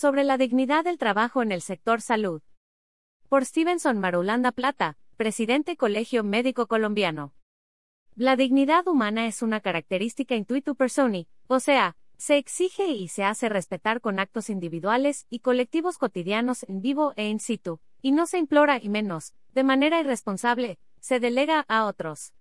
sobre la dignidad del trabajo en el sector salud. Por Stevenson Marulanda Plata, presidente Colegio Médico Colombiano. La dignidad humana es una característica intuitu personi, o sea, se exige y se hace respetar con actos individuales y colectivos cotidianos en vivo e in situ, y no se implora y menos, de manera irresponsable, se delega a otros.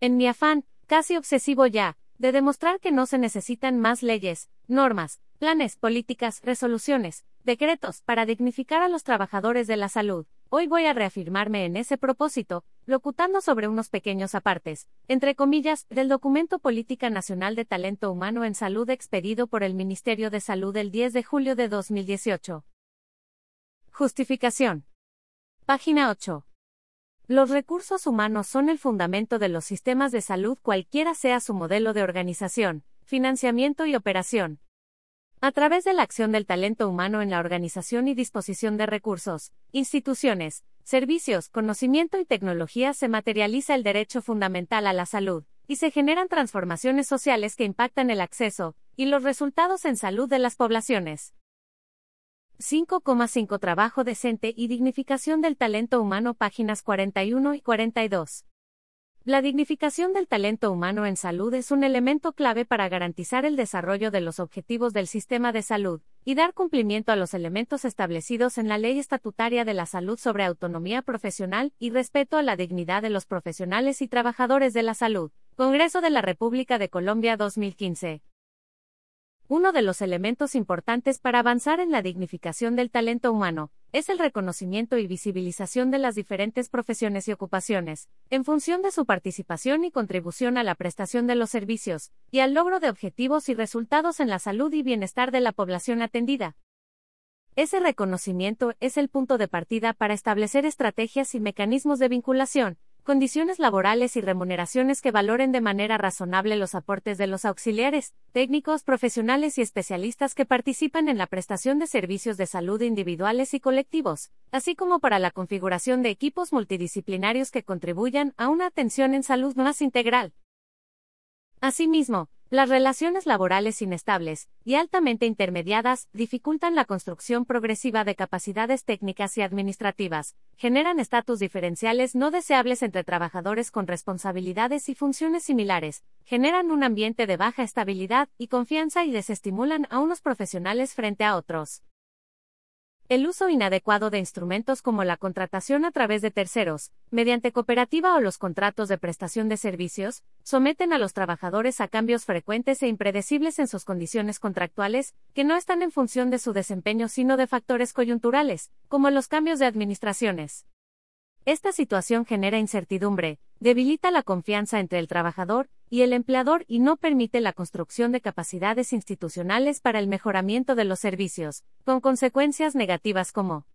En mi afán, casi obsesivo ya, de demostrar que no se necesitan más leyes, normas, planes, políticas, resoluciones, decretos para dignificar a los trabajadores de la salud. Hoy voy a reafirmarme en ese propósito, locutando sobre unos pequeños apartes, entre comillas, del documento Política Nacional de Talento Humano en Salud expedido por el Ministerio de Salud el 10 de julio de 2018. Justificación. Página 8. Los recursos humanos son el fundamento de los sistemas de salud cualquiera sea su modelo de organización, financiamiento y operación. A través de la acción del talento humano en la organización y disposición de recursos, instituciones, servicios, conocimiento y tecnología se materializa el derecho fundamental a la salud, y se generan transformaciones sociales que impactan el acceso y los resultados en salud de las poblaciones. 5,5 Trabajo decente y dignificación del talento humano páginas 41 y 42. La dignificación del talento humano en salud es un elemento clave para garantizar el desarrollo de los objetivos del sistema de salud y dar cumplimiento a los elementos establecidos en la Ley Estatutaria de la Salud sobre autonomía profesional y respeto a la dignidad de los profesionales y trabajadores de la salud. Congreso de la República de Colombia 2015. Uno de los elementos importantes para avanzar en la dignificación del talento humano es el reconocimiento y visibilización de las diferentes profesiones y ocupaciones, en función de su participación y contribución a la prestación de los servicios, y al logro de objetivos y resultados en la salud y bienestar de la población atendida. Ese reconocimiento es el punto de partida para establecer estrategias y mecanismos de vinculación, condiciones laborales y remuneraciones que valoren de manera razonable los aportes de los auxiliares, técnicos, profesionales y especialistas que participan en la prestación de servicios de salud individuales y colectivos, así como para la configuración de equipos multidisciplinarios que contribuyan a una atención en salud más integral. Asimismo, las relaciones laborales inestables y altamente intermediadas dificultan la construcción progresiva de capacidades técnicas y administrativas, generan estatus diferenciales no deseables entre trabajadores con responsabilidades y funciones similares, generan un ambiente de baja estabilidad y confianza y desestimulan a unos profesionales frente a otros. El uso inadecuado de instrumentos como la contratación a través de terceros, mediante cooperativa o los contratos de prestación de servicios, someten a los trabajadores a cambios frecuentes e impredecibles en sus condiciones contractuales, que no están en función de su desempeño sino de factores coyunturales, como los cambios de administraciones. Esta situación genera incertidumbre, debilita la confianza entre el trabajador y el empleador y no permite la construcción de capacidades institucionales para el mejoramiento de los servicios, con consecuencias negativas como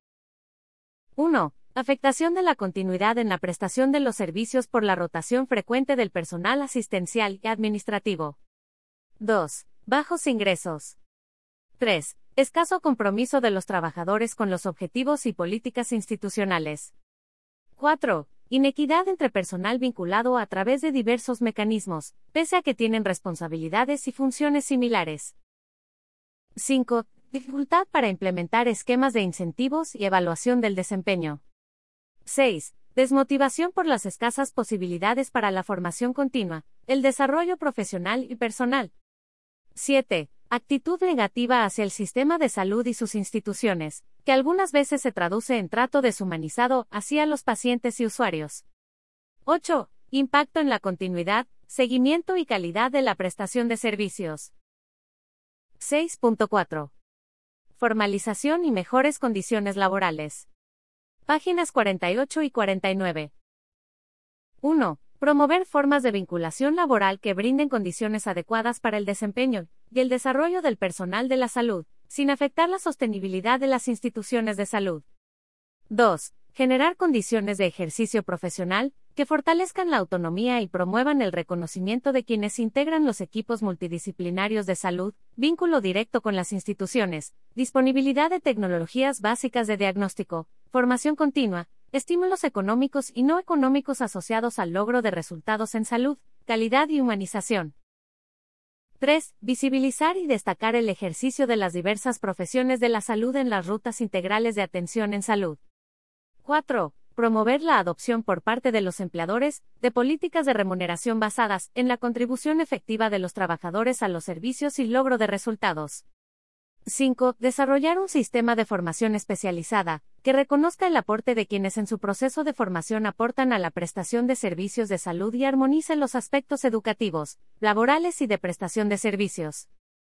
1. Afectación de la continuidad en la prestación de los servicios por la rotación frecuente del personal asistencial y administrativo. 2. Bajos ingresos. 3. Escaso compromiso de los trabajadores con los objetivos y políticas institucionales. 4. Inequidad entre personal vinculado a través de diversos mecanismos, pese a que tienen responsabilidades y funciones similares. 5. Dificultad para implementar esquemas de incentivos y evaluación del desempeño. 6. Desmotivación por las escasas posibilidades para la formación continua, el desarrollo profesional y personal. 7. Actitud negativa hacia el sistema de salud y sus instituciones, que algunas veces se traduce en trato deshumanizado hacia los pacientes y usuarios. 8. Impacto en la continuidad, seguimiento y calidad de la prestación de servicios. 6.4. Formalización y mejores condiciones laborales. Páginas 48 y 49. 1. Promover formas de vinculación laboral que brinden condiciones adecuadas para el desempeño y el desarrollo del personal de la salud, sin afectar la sostenibilidad de las instituciones de salud. 2. Generar condiciones de ejercicio profesional que fortalezcan la autonomía y promuevan el reconocimiento de quienes integran los equipos multidisciplinarios de salud, vínculo directo con las instituciones, disponibilidad de tecnologías básicas de diagnóstico, formación continua, estímulos económicos y no económicos asociados al logro de resultados en salud, calidad y humanización. 3. Visibilizar y destacar el ejercicio de las diversas profesiones de la salud en las rutas integrales de atención en salud. 4. Promover la adopción por parte de los empleadores de políticas de remuneración basadas en la contribución efectiva de los trabajadores a los servicios y logro de resultados. 5. Desarrollar un sistema de formación especializada, que reconozca el aporte de quienes en su proceso de formación aportan a la prestación de servicios de salud y armonice los aspectos educativos, laborales y de prestación de servicios.